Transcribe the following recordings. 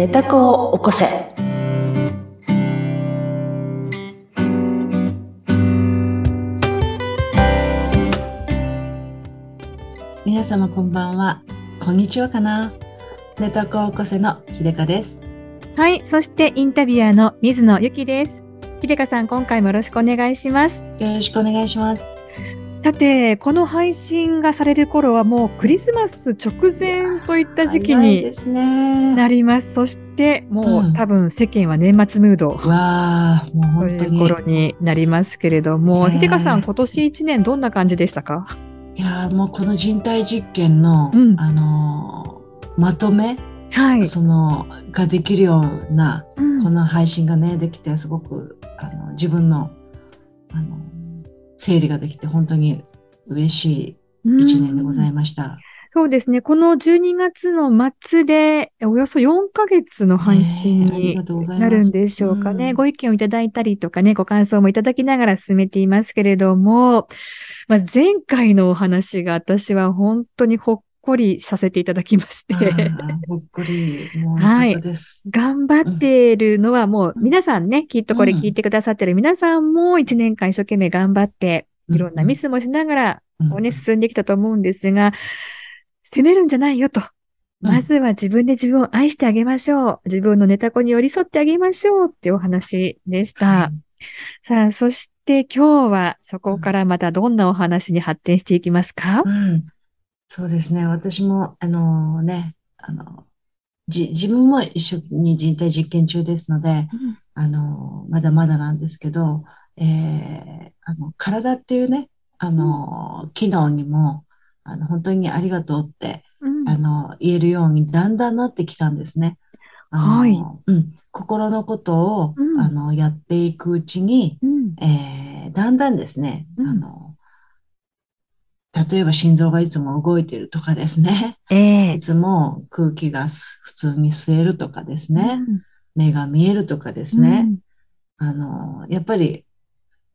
寝た子を起こせ。皆様こんばんは。こんにちはかな。寝た子を起こせの秀香です。はい。そしてインタビュアーの水野ゆきです。秀香さん、今回もよろしくお願いします。よろしくお願いします。さて、この配信がされる頃はもうクリスマス直前といった時期に。なります。そして、もう、うん多分世間は年末ムードわあ、もうと本当に。いう頃になりますけれども、ねえ秀香さん、今年一年どんな感じでしたか？いやーもうこの人体実験の、うんあのーまとめ、はい。そのができるようなうんこの配信がねできてすごくあの自分のあの整理ができて本当に嬉しい一年でございました。そうですね。この12月の末で、およそ4ヶ月の配信になるんでしょうかね。うんご意見をいただいたりとかね、ご感想もいただきながら進めていますけれども、まあ、前回のお話が私は本当にほっこりさせていただきまして、ほっこり。もうはい。頑張っているのはもう皆さんね、きっとこれ聞いてくださってる皆さんも1年間一生懸命頑張って、いろんなミスもしながら、うん。こうね、進んできたと思うんですが、責めるんじゃないよと。うんまずは自分で自分を愛してあげましょう。自分のネタ子に寄り添ってあげましょうっていうお話でした。はい。さあ、そして今日はそこからまたどんなお話に発展していきますか、うん、そうですね。私も、あのね、あの、じ、自分も一緒に人体実験中ですので、あの、まだまだなんですけど、えーあの、体っていうね、あの、機能にも、あの、本当にありがとうって、うん。あの、言えるようにだんだんなってきたんですね。あの、はい。うん、心のことを、うん。あの、やっていくうちに、うん。えーだんだんですね、うん。あの、例えば心臓がいつも動いてるとかですね、ええ。いつも空気がす普通に吸えるとかですね、うん。目が見えるとかですね、あの、やっぱり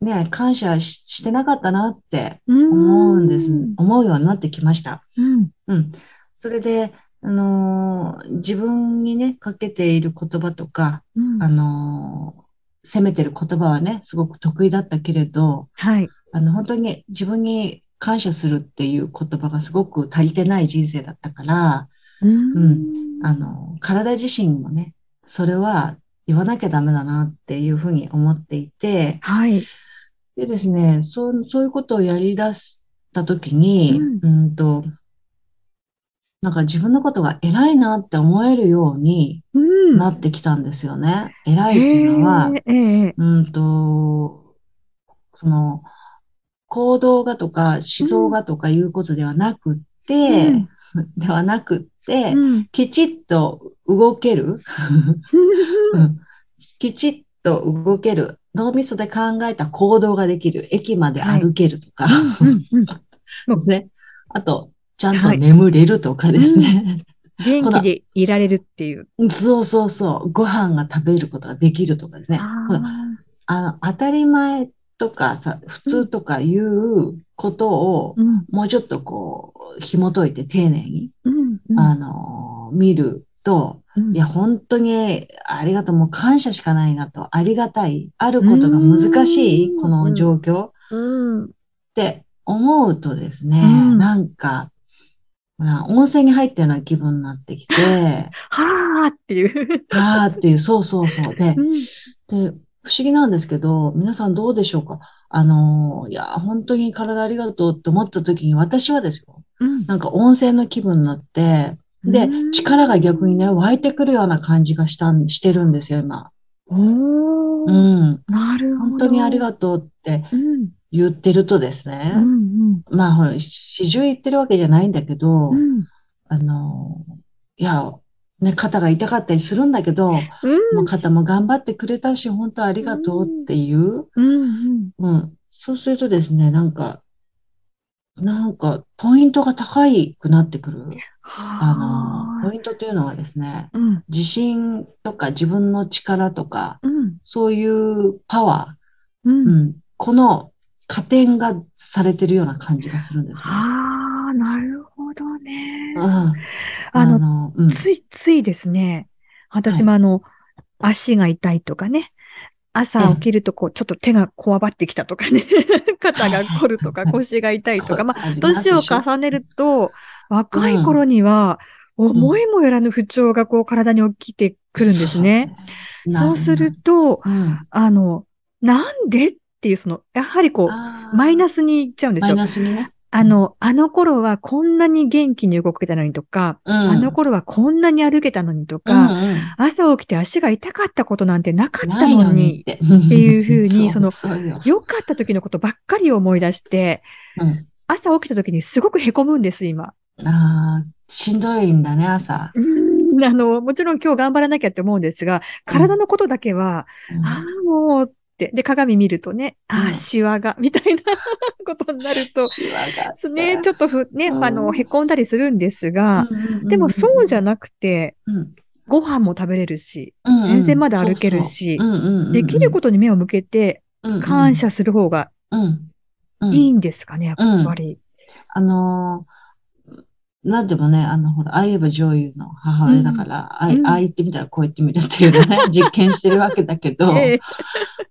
ね、感謝ししてなかったなってうん思うんです、思うようになってきました。うん。うん。それで、あのー自分にね、かけている言葉とか、うん。あのー責めてる言葉はね、すごく得意だったけれど、はい。あの、本当に自分に感謝するっていう言葉がすごく足りてない人生だったから、うん。あの、体自身もね、それは言わなきゃダメだなっていうふうに思っていて、はい。でですね、そう、そういうことをやり出したときに、ううんと、なんか自分のことが偉いなって思えるようにうん。なってきたんですよね。偉いっていうのは、ええええ。うんと、その、行動がとか思想がとかいうことではなくって、うん。ではなくって、うん。きちっと動ける、う んきちっと動ける、脳みそで考えた行動ができる、駅まで歩けるとか、うんうん ですね。あと、ちゃんとはい。眠れるとかですね。元気でいられるっていう。そうそうそう。ご飯が食べることができるとかですね。あの、当たり前とかさ、普通とかいうことをもうちょっとこう、紐解いて丁寧に、あの、見ると、うん。いや、本当にありがとう、もう感謝しかないなと、ありがたい、あることが難しい、うん。この状況っうん。て思うとですね、うん。なんか、まあ温泉に入ったような気分になってきて、はーっていう。あーっていう、そうそうそう。でう、ん。で、不思議なんですけど、皆さんどうでしょうか？あの、いや、本当に体ありがとうって思った時に、私はですよ、うん。なんか温泉の気分になって、でう、ん。力が逆にね、湧いてくるような感じがしたん、してるんですよ、今。おうーん。なるほど。本当にありがとうってうん。言ってるとですうね、ん。まあ、ほら、始終言ってるわけじゃないんだけどう、ん。あの、いや、ね、肩が痛かったりするんだけど、もうん。う肩も頑張ってくれたし、本当ありがとうっていう、うんうん。そうするとですね、なんか、なんか、ポイントが高いくなってくる。あ。の、はポイントというのはですね、ーうん。自信とか自分の力とか、うん。そういうパワー、うん。うん、この加点がされてるような感じがするんですね。なるほどね。うん、あの、の、うん、ついついですね、私もあの、足が痛いとかね。朝起きるとこう、ちょっと手がこわばってきたとかね。肩が凝るとか腰が痛いとか。まあ、年を重ねると、若い頃には、思いもよらぬ不調がこう体に起きてくるんですね。そうすると、あの、なんでっていう、その、やはりこう、マイナスにいっちゃうんですよ。マイナスにね。あの、あの頃はこんなに元気に動けたのにとか、うん、あの頃はこんなに歩けたのにとか、うんうん、朝起きて足が痛かったことなんてなかったのにっていうふうに、その、良かった時のことばっかり思い出して、うん、朝起きた時にすごく凹むんです、今。ああ、しんどいんだね、朝。あの、もちろん今日頑張らなきゃって思うんですが、体のことだけは、ああ、もう。で、鏡見るとね、ああ、シワが、みたいなことになると、シワが。ね、ちょっとふ、ね、あの、へこんだりするんですが、でもそうじゃなくて、ご飯も食べれるし、全然まだ歩けるし、できることに目を向けて、感謝する方がいいんですかね、やっぱり。あのなんでもね、あの、ほら、ああ言えば女優の母親だから、ああ言ってみたらこう言ってみるっていうのね、実験してるわけだけど、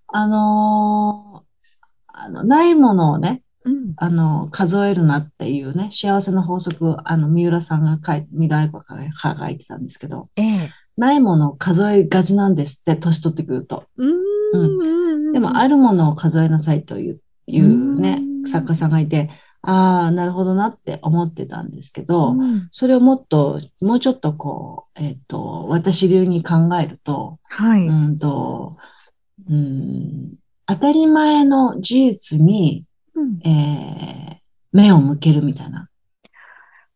あのあの、ないものをね、あの、数えるなっていうね、幸せの法則あの、三浦さんが書いて、未来子が書いてたんですけど、ないものを数えがちなんですって、年取ってくると。うん、でも、あるものを数えなさいという、いうね、作家さんがいて、ああ、なるほどなって思ってたんですけど、うん、それをもっと、もうちょっとこう、えっ、ー、と、私流に考えると、はい。うんと、うん、当たり前の事実に、うん、えー、目を向けるみたいな。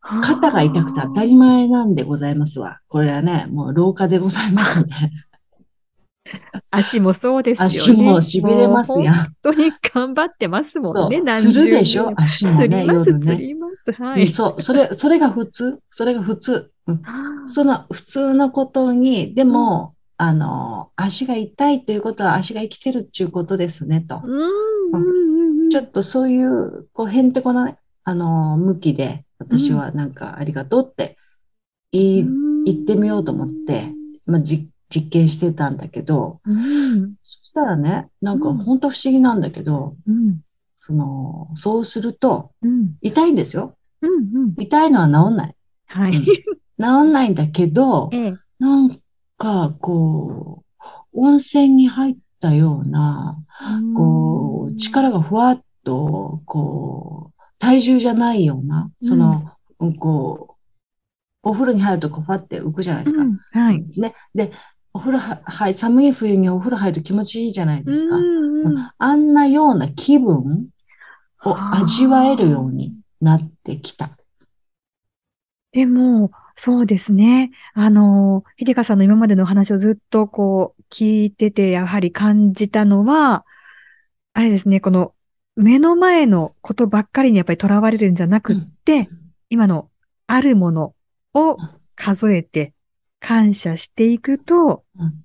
肩が痛くて当たり前なんでございますわ。これはね、もう廊下でございますので。足もそうですよね。足も痺れますやん。本当に頑張ってますもんね、何十するでしょ？足もね、夜ね。はい、そう、それ、それが普通？それが普通。うん、その普通のことに、でも、うん、あの、足が痛いということは足が生きてるっていうことですね、と。ちょっとそういう、こう、へんてこなね、あの、向きで、私はなんかありがとうって言い、言ってみようと思って、まあ、実実験してたんだけど、うん、そしたらね、なんか本当不思議なんだけど、うん、その、そうすると、痛いんですよ。うんうん、痛いのは治んない。はい。治んないんだけど、ええ、なんか、こう、温泉に入ったような、こう、力がふわっと、こう、体重じゃないような、その、うん、こう、お風呂に入るとこう、ファって浮くじゃないですか。うん、はい。ね。で、お風呂は、はい、寒い冬にお風呂入ると気持ちいいじゃないですか。うんうん、あんなような気分を味わえるようになってきた。でも、そうですね。あの、秀香さんの今までの話をずっとこう聞いてて、やはり感じたのは、あれですね、この目の前のことばっかりにやっぱり囚われるんじゃなくって、うん、今のあるものを数えて、感謝していくと、うん、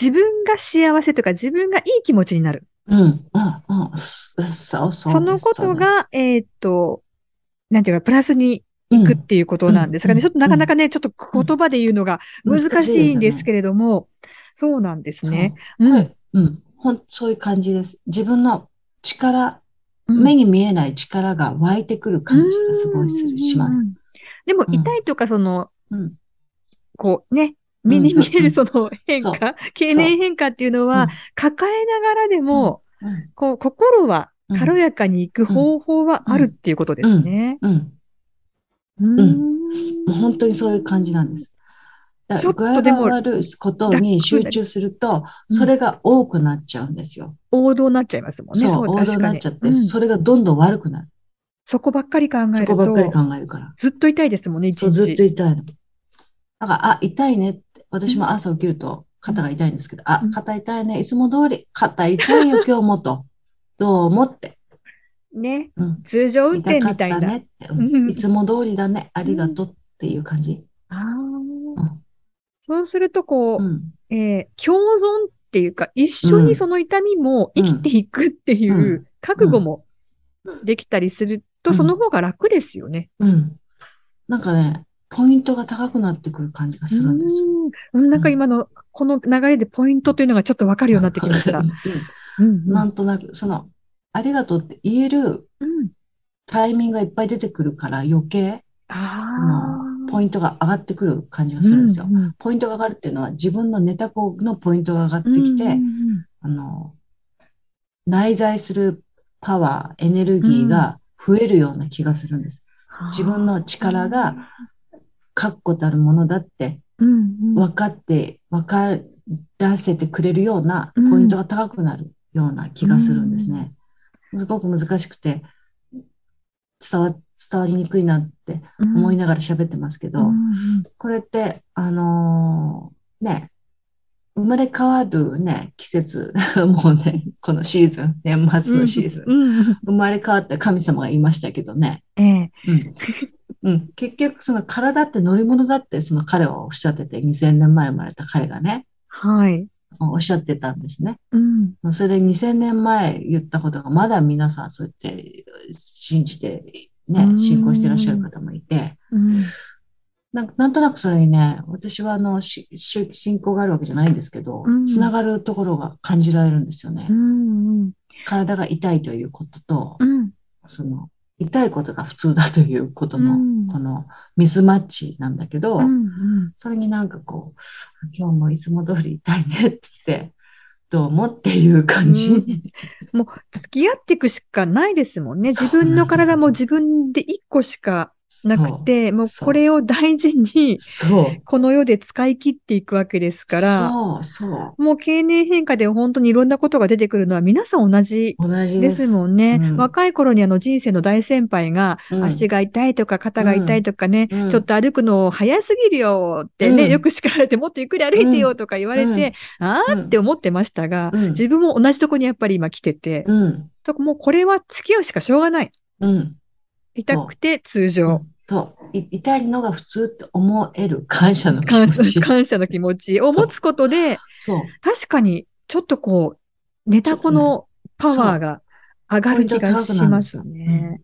自分が幸せとか自分がいい気持ちになる。うん、うん、うん。そうそう。そのことが、えっ、と、なんていうか、プラスにいくっていうことなんです。がね、ちょっとなかなかね、ちょっと言葉で言うのが難しいんですけれども、そうなんですね。う。ん。うん。ほん、そういう感じです。自分の力、目に見えない力が湧いてくる感じがすごいする、します。でも、痛いとか、その、うん、こうね、目に見えるその変化、経年変化っていうのは、抱えながらでも、こう、心は軽やかにいく方法はあるっていうことですね。うん。うん。本当にそういう感じなんです。ちょっとでも悪いことに集中すると、それが多くなっちゃうんですよ。王道になっちゃいますもんね。そう、王道になっちゃって、それがどんどん悪くなる。そこばっかり考えると。そこばっかり考えるから。ずっと痛いですもんね、一日。ずっと痛いの。だから、あ、痛いねって、私も朝起きると肩が痛いんですけど、あ、肩痛いね、いつも通り、肩痛いよ、今日もと。どう思って。ね、うん、通常運転みたいな。ねって、うん、いつも通りだね、ありがとうっていう感じ。ああ、うん、そうすると、こう、うん、えー、共存っていうか、一緒にその痛みも生きていくっていう覚悟もできたりすると、その方が楽ですよね。うん。なんかね、ポイントが高くなってくる感じがするんですよ。うん。なんか今の、この流れでポイントというのがちょっとわかるようになってきました。うんなんとなく、その、ありがとうって言えるうん。タイミングがいっぱい出てくるから余計、ああのあ。ポイントが上がってくる感じがするんですよ。うんうんポイントが上がるっていうのは自分のネタ子のポイントが上がってきて、あの、内在するパワー、エネルギーが増えるような気がするんです。うん自分の力が確固たるものだって分かって、分からせてくれるようなポイントが高くなるような気がするんですね。すごく難しくて、伝わ、伝わりにくいなって思いながら喋ってますけど、これって、あのーね、生まれ変わるね、季節、もうね、このシーズン、年末のシーズン、うんうん生まれ変わった神様がいましたけどね、ええ。うん。うん、結局、その体って乗り物だって、その彼はおっしゃってて、2000年前生まれた彼がね、はい。おっしゃってたんですね。うん。それで2000年前言ったことが、まだ皆さんそうやって信じて、ねう、ん信仰してらっしゃる方もいて、うん。なんなんとなくそれにね、私はあの、しし信仰があるわけじゃないんですけどうん、つながるところが感じられるんですよねう。ん。体が痛いということとう、ん。その、痛いことが普通だということのうん、このミスマッチなんだけどう、ん。それになんかこう、今日もいつも通り痛いねって言って、どうもっていう感じ。うんもう付き合っていくしかないですもんね。自分の体も自分で一個しかなくて、もうこれを大事に。この世で使い切っていくわけですから、そう、そう。もう経年変化で本当にいろんなことが出てくるのは皆さん同じでです。すもんね。うん若い頃にあの人生の大先輩がうん足が痛いとか肩が痛いとかね、うんちょっと歩くの早すぎるよってね、うんよく叱られてもっとゆっくり歩いてよとか言われて、あーって思ってましたが、うん自分も同じとこにやっぱり今来てて、もうこれは付き合うしかしょうがない。うん。痛くて通常。そう。い痛いのが普通って思える感謝の気感謝持ち。感謝の気持ちを持つことで、そう。確かにちょっとこう、ネタ子のパワーが上がる気がしますね。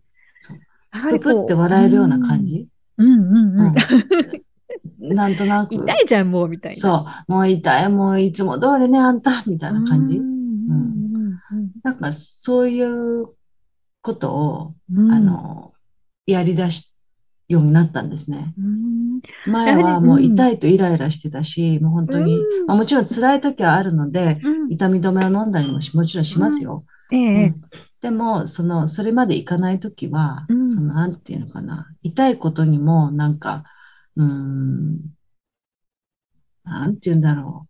ププって笑えるような感じ？うんうんうんうん。うん なんとなく。痛いじゃん、もう、みたいな。そう。もう痛い、もういつも通りね、あんた、みたいな感じ？うん。うんなんかそういうことを、うんうんあの、やり出しようになったんですね。うん前はもう痛いとイライラしてたし、もう本当に、うんまあ、もちろん辛い時はあるので、うん痛み止めを飲んだりもしもちろんしますよ。えうえんでも、その、それまでいかない時は、うんその、なんていうのかな、痛いことにも、なんか、うーん、なんていうんだろ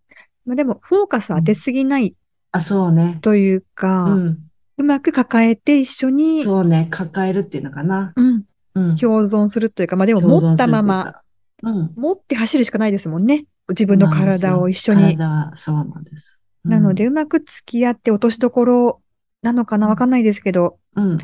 う。まあでも、フォーカス当てすぎないあ、そうね。というか、う。うんまく抱えて一緒に、そうね。抱えるっていうのかな。うん、うん。共存するというか、まあでも持ったまま、うん。持って走るしかないですもんね。自分の体を一緒に。体はそうなんです。うんなので、、うまく付き合って落としどころなのかなわかんないですけど、うん。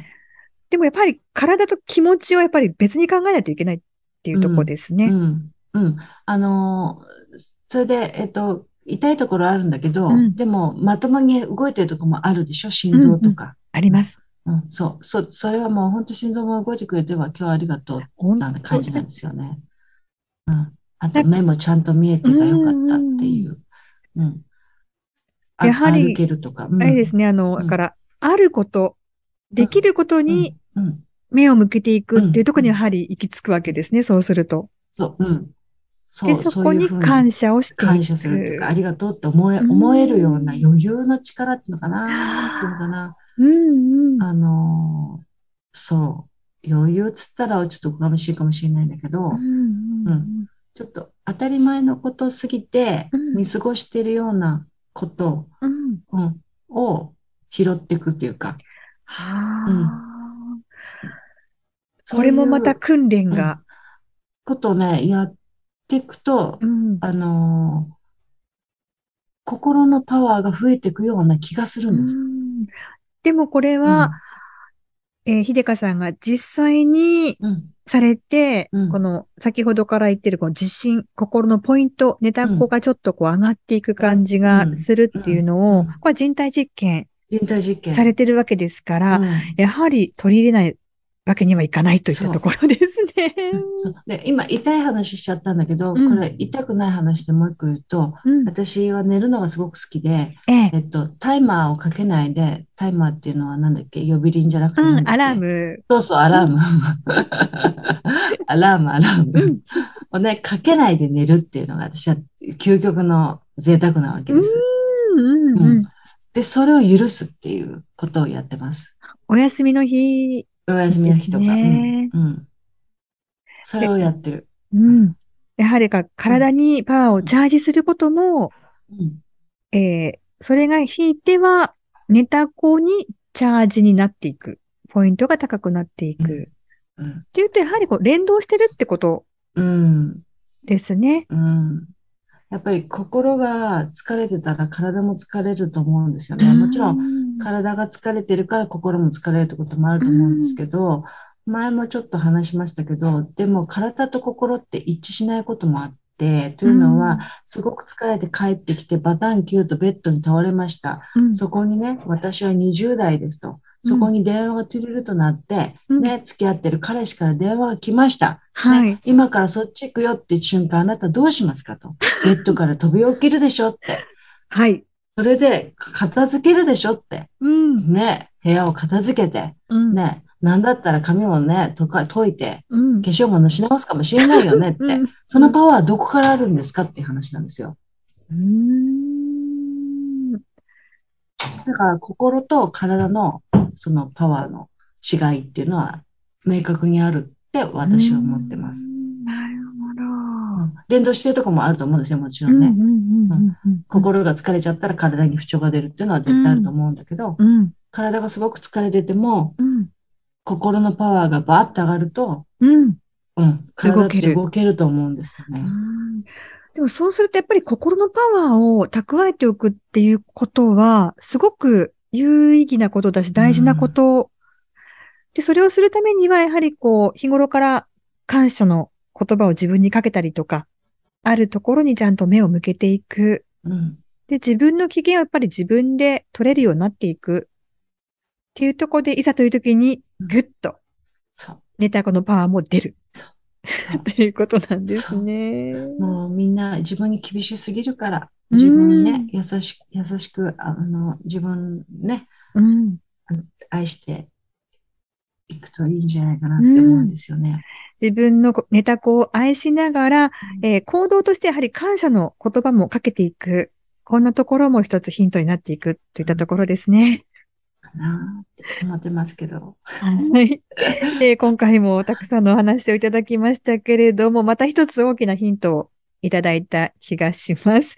でもやっぱり体と気持ちをやっぱり別に考えないといけないっていうところですね。うん。うん。あのーそれで、えっと、痛いところあるんだけど、うんでも、まともに動いてるところもあるでしょ？心臓とか。あります。うん、そう、そう、それはもう本当心臓も動いてくれては今日はありがとう本な当感じなんですよね。うん。あと目もちゃんと見えてたよかったっていう。うん。あやはり歩けるとか。うんあれですね、あの、うんだから、あること、できることにうん、うん。目を向けていくっていうところにうんやはり行き着くわけですね、そうすると。そう、うん。そで、う、そこに感謝をしていく。感謝するとか、ありがとうって思え、うん思えるような余裕の力っていうのかな、なんていうのかな。うんうん。あのーそう、余裕っつったらちょっとおかましいかもしれないんだけど、うんうんうんちょっと当たり前のことすぎてうん見過ごしてるようなこと、うん。うんを拾っていくっていうか、はうんあ。これもまたそういう訓練が。ことをね、やっていくと、うん。あのー心のパワーが増えていくような気がするんです。うん。でもこれは、えー、秀香さんが実際にうん、うんされて、うん。この先ほどから言ってるこの自信、心のポイント、ネタっ子がちょっとこう上がっていく感じがするっていうのを、うん。これは人体実験人体実験。されてるわけですから、うん。やはり取り入れないわけにはいかないといったところですね。で今、痛い話しちゃったんだけど、うんこれ痛くない話でもう一個言うと、うん。私は寝るのがすごく好きで、えええっと、タイマーをかけないで、タイマーっていうのはなんだっけ？呼び鈴じゃなくてうん、アラーム。そうそう、アラーム。アラーム、アラーム。うん。をね、かけないで寝るっていうのが私は究極の贅沢なわけです。で、それを許すっていうことをやってます。お休みの日、お休みの日とか。ねうん。うん。それをやってる。うん。やはりか体にパワーをチャージすることも、うん。えーそれがひいては寝た子にチャージになっていく。ポイントが高くなっていく。うんうんっていうと、やはりこう連動してるってことうん。ですね。うん。やっぱり心が疲れてたら体も疲れると思うんですよね。もちろんん体が疲れてるから心も疲れるってこともあると思うんですけど、前もちょっと話しましたけど、でも体と心って一致しないこともあって、というのは、すごく疲れて帰ってきてバタンキューとベッドに倒れました。うんそこにね、私は20代ですと。そこに電話がトゥルルとなって、うんね、付き合ってる彼氏から電話が来ました。はい。ね、今からそっち行くよって瞬間、あなたどうしますかと。ベッドから飛び起きるでしょって。はい。それで片付けるでしょって。うん。ね、部屋を片付けて、うん。ね、なんだったら髪もね、とか解いて、うん。化粧もし直すかもしれないよねって。うんそのパワーはどこからあるんですかっていう話なんですよ。うーん。だから心と体のそのパワーの違いっていうのは明確にあるって私は思ってますう。んなる連動してるところもあると思うんですよ、もちろうんんね。うんうんうん。心が疲れちゃったら体に不調が出るっていうのは絶対あると思うんだけど、うん。体がすごく疲れてても、うん。心のパワーがバーッと上がると、うん。うん、体って動ける。と思うんですよね。うんでもそうするとやっぱり心のパワーを蓄えておくっていうことは、すごく有意義なことだし大事なこと。で、それをするためには、やはりこう、日頃から感謝の言葉を自分にかけたりとか、あるところにちゃんと目を向けていく。うん、で、自分の機嫌をやっぱり自分で取れるようになっていく。っていうところで、いざという時に、ぐっと、そう。ネタコのパワーも出る。そう っていうことなんですね。もうみんな自分に厳しすぎるから、うん自分にね、優しく、優しく、あの、自分ね、うん。愛していくといいんじゃないかなって思うんですよね。自分のネタ子を愛しながら、えー行動としてやはり感謝の言葉もかけていく。こんなところも一つヒントになっていくといったところですね。かなって思ってますけど。はい。えー今回もたくさんのお話をいただきましたけれども、また一つ大きなヒントをいただいた気がします。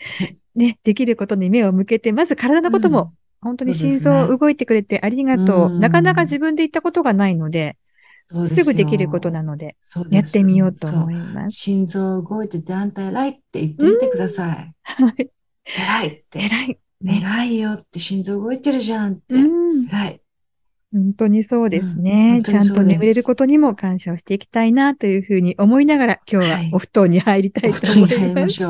ね、できることに目を向けて、まず体のことも、本当に心臓動いてくれてありがとう。うんなかなか自分で言ったことがないので、すよぐできることなので、やってみようと思います。心臓動いててあんた偉いって言ってみてください。はい。偉いって。偉い。ね。偉いよって心臓動いてるじゃんって。うん。偉い。本当にそうですうんね。本当ちゃんと眠れることにも感謝をしていきたいなというふうに思いながら今日ははいお布団に入りたおいと思布団に入りいます。ましょ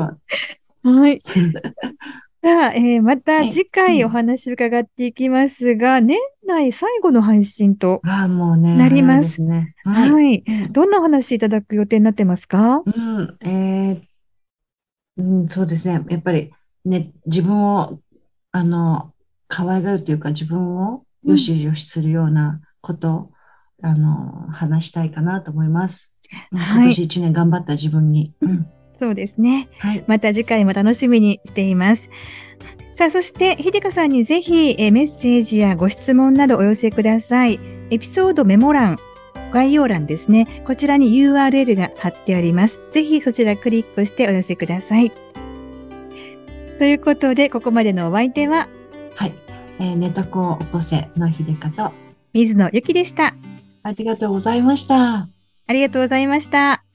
う。はい。さあ、えーまたはい次回お話伺っていきますが、年内最後の配信と、ああ、もうね。なりますね。は。はいい。うんどんなお話いただく予定になってますか？うん、えーうん、そうですね。やっぱりね、自分を、あの、可愛がるというか、自分をよしよしするようなことを、あの、話したいかなと思います。うんはい今年一年頑張った自分に。うんそうですね。はい。また次回も楽しみにしています。さあ、そして、ひでかさんにぜひえーメッセージやご質問などお寄せください。エピソードメモ欄、概要欄ですね。こちらに URL が貼ってあります。ぜひそちらクリックしてお寄せください。ということで、ここまでのお相手は、はい。えー、寝た子を起こせのひでかと、水野ゆきでした。ありがとうございました。ありがとうございました。